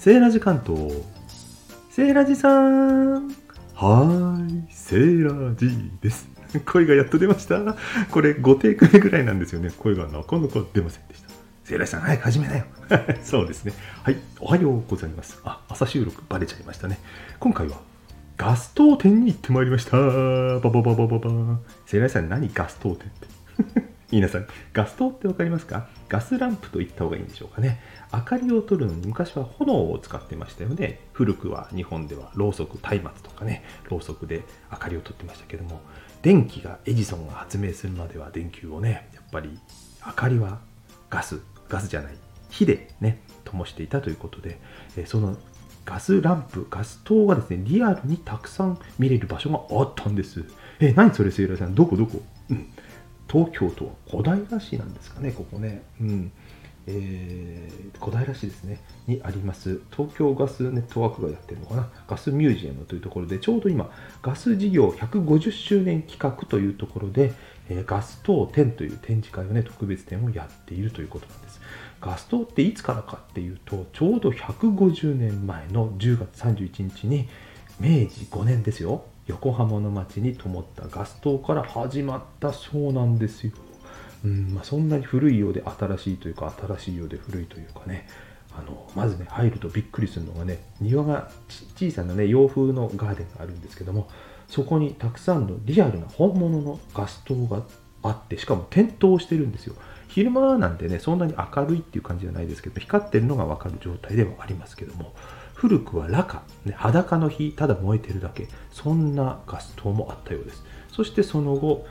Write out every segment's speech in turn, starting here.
セーラジ関東。セーラジさん。はーい、セーラジです。声がやっと出ました。これ5テイク目ぐらいなんですよね。声がなかなか出ませんでした。セーラジさん、早く始めなよ。そうですね。はい、おはようございます。あ、朝収録バレちゃいましたね。今回はガストー店に行ってまいりました。ババババババセーラジさん、何ガストー店って？皆さん、ガス灯って分かりますか？ガスランプと言った方がいいんでしょうかね。明かりを取るのに昔は炎を使ってましたよね。古くは日本ではろうそく、松明とかね、ろうそくで明かりを取ってましたけども、電気がエジソンが発明するまでは電球をね、やっぱり明かりはガス、ガスじゃない、火でね、灯していたということで、そのガスランプ、ガス灯がですね、リアルにたくさん見れる場所があったんです。え、何それ、セイラさん、どこどこ？うん。東京都は小平市なんですかね、ここね。うん。えー、小平市ですね、にあります、東京ガスネットワークがやってるのかな、ガスミュージアムというところで、ちょうど今、ガス事業150周年企画というところで、えーガス等展という展示会をね、特別展をやっているということなんです。ガス灯っていつからかっていうと、ちょうど150年前の10月31日に、明治5年ですよ、横浜の街に灯ったガス灯から始まったそうなんですよ。うんまあ、そんなに古いようで新しいというか新しいようで古いというかねあのまずね入るとびっくりするのがね庭が小さなね洋風のガーデンがあるんですけどもそこにたくさんのリアルな本物のガス灯があってしかも点灯してるんですよ昼間なんてねそんなに明るいっていう感じじゃないですけど光ってるのが分かる状態ではありますけども古くは裸下、ね、裸の火ただ燃えてるだけそんなガス灯もあったようです。そしてその後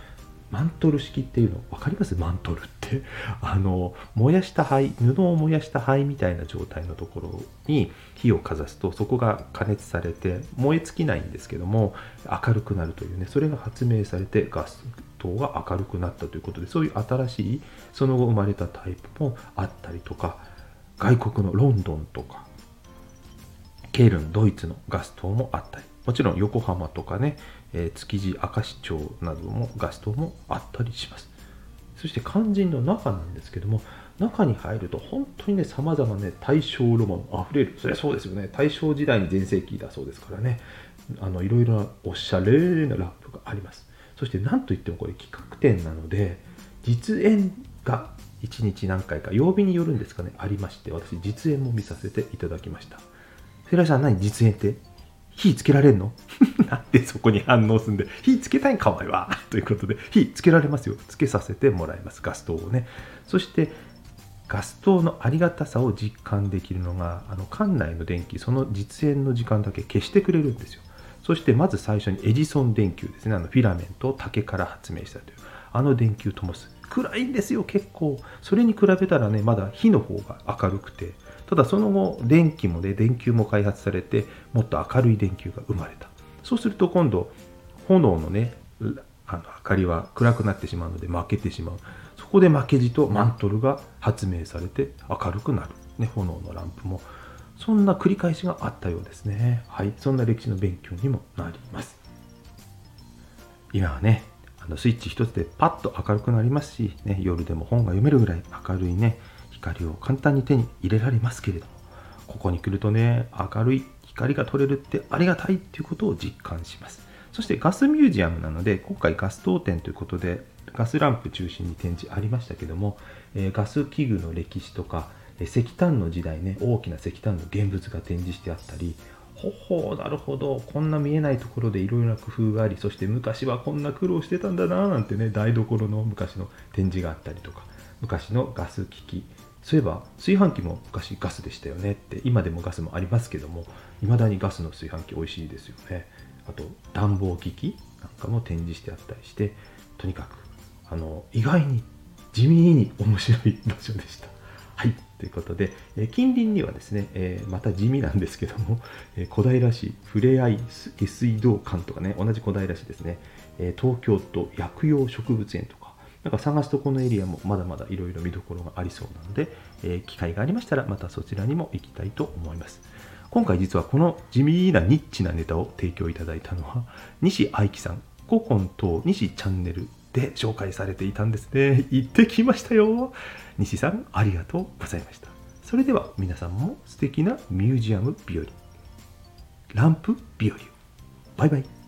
マントル式っていうの分かります？マントルって。あの燃やした灰布を燃やした灰みたいな状態のところに火をかざすとそこが加熱されて燃え尽きないんですけども明るくなるというねそれが発明されてガス灯が明るくなったということでそういう新しいその後生まれたタイプもあったりとか外国のロンドンとかケルンドイツのガス灯もあったりもちろん横浜とかね、え築地明石町などもガス灯もあったりします。そして肝心の中なんですけども中に入ると本当にねさまざまね大正ロマンあふれる。そりゃそうですよね。大正時代に全盛期だそうですからね。あのいろいろなおしゃれなランプがあります。そして何といってもこれ企画展なので実演が1日何回か曜日によるんですかねありまして私実演も見させていただきました。セラさん何実演って？火つけられるの？なんでそこに反応するんで？火つけたいんかお前は。ということで火つけられますよ。つけさせてもらいます。ガス灯をね。そしてガス灯のありがたさを実感できるのがあの館内の電気その実演の時間だけ消してくれるんですよ。そしてまず最初にエジソン電球ですね。あのフィラメントを竹から発明したという。あの電球灯す暗いんですよ結構。それに比べたらねまだ火の方が明るくて。ただその後電気もね電球も開発されてもっと明るい電球が生まれた。そうすると今度炎のねあの明かりは暗くなってしまうので負けてしまう。そこで負けじとマントルが発明されて明るくなる、ね、炎のランプもそんな繰り返しがあったようですね。はい。そんな歴史の勉強にもなります。今はねあのスイッチ一つでパッと明るくなりますし、ね、夜でも本が読めるぐらい明るいね光を簡単に手に入れられますけれどもここに来るとね明るい光が取れるってありがたいっていうことを実感します。そしてガスミュージアムなので今回ガス灯展ということでガスランプ中心に展示ありましたけども、えーガス器具の歴史とか、石炭の時代ね大きな石炭の現物が展示してあったりほほうなるほどこんな見えないところでいろいろな工夫がありそして昔はこんな苦労してたんだななんてね台所の昔の展示があったりとか昔のガス機器。そういえば炊飯器も昔ガスでしたよねって今でもガスもありますけども未だにガスの炊飯器美味しいですよね。あと暖房機器なんかも展示してあったりしてとにかくあの意外に地味に面白い場所でした。はいということで、え近隣にはですね、えまた地味なんですけども、え小平市ふれあい下水道館とかね同じ小平市ですね、え東京都薬用植物園とかなんか探すとこのエリアもまだまだいろいろ見どころがありそうなので、え機会がありましたらまたそちらにも行きたいと思います。今回実はこの地味なニッチなネタを提供いただいたのは西愛樹さん古今と西チャンネルで紹介されていたんですね。行ってきましたよ。西さんありがとうございました。それでは皆さんも素敵なミュージアム日和ランプ日和バイバイ。